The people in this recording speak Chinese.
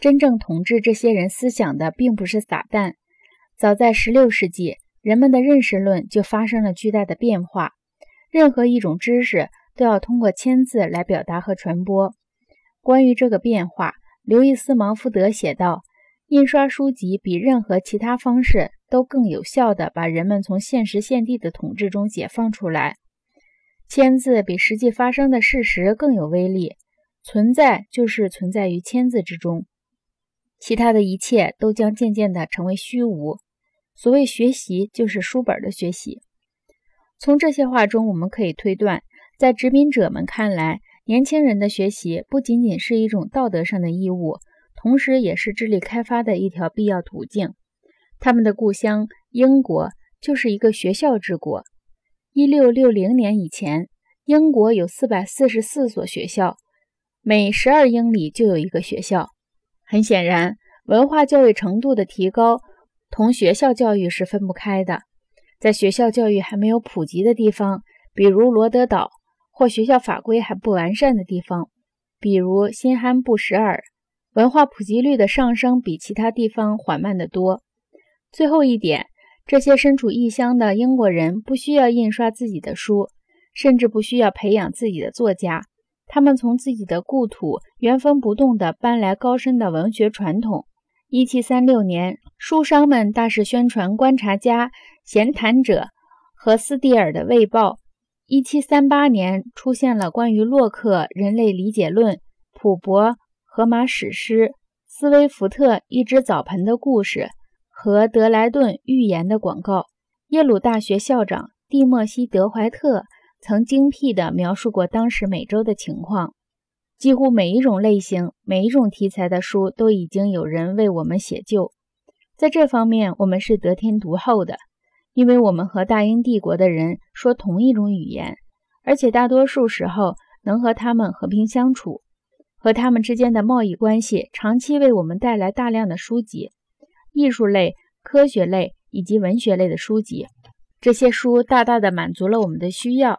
真正统治这些人思想的并不是撒旦。早在16世纪，人们的认识论就发生了巨大的变化。任何一种知识都要通过签字来表达和传播。关于这个变化，刘易斯·芒福德写道：“印刷书籍比任何其他方式都更有效地把人们从现实现地的统治中解放出来。签字比实际发生的事实更有威力。存在就是存在于签字之中，其他的一切都将渐渐地成为虚无。所谓学习，就是书本的学习。”从这些话中，我们可以推断，在殖民者们看来。年轻人的学习不仅仅是一种道德上的义务，同时也是智力开发的一条必要途径。他们的故乡英国就是一个学校之国。一六六零年以前，英国有四百四十四所学校，每十二英里就有一个学校。很显然，文化教育程度的提高同学校教育是分不开的。在学校教育还没有普及的地方，比如罗德岛。或学校法规还不完善的地方，比如新罕布什尔，文化普及率的上升比其他地方缓慢得多。最后一点，这些身处异乡的英国人不需要印刷自己的书，甚至不需要培养自己的作家，他们从自己的故土原封不动地搬来高深的文学传统。1736年，书商们大肆宣传《观察家》《闲谈者》和斯蒂尔的《卫报》。一七三八年，出现了关于洛克人类理解论、普伯荷马史诗、斯威福特一只澡盆的故事和德莱顿预言的广告。耶鲁大学校长蒂莫西·德怀特曾精辟地描述过当时美洲的情况。几乎每一种类型、每一种题材的书都已经有人为我们写就，在这方面我们是得天独厚的。因为我们和大英帝国的人说同一种语言，而且大多数时候能和他们和平相处，和他们之间的贸易关系长期为我们带来大量的书籍、艺术类、科学类以及文学类的书籍。这些书大大的满足了我们的需要。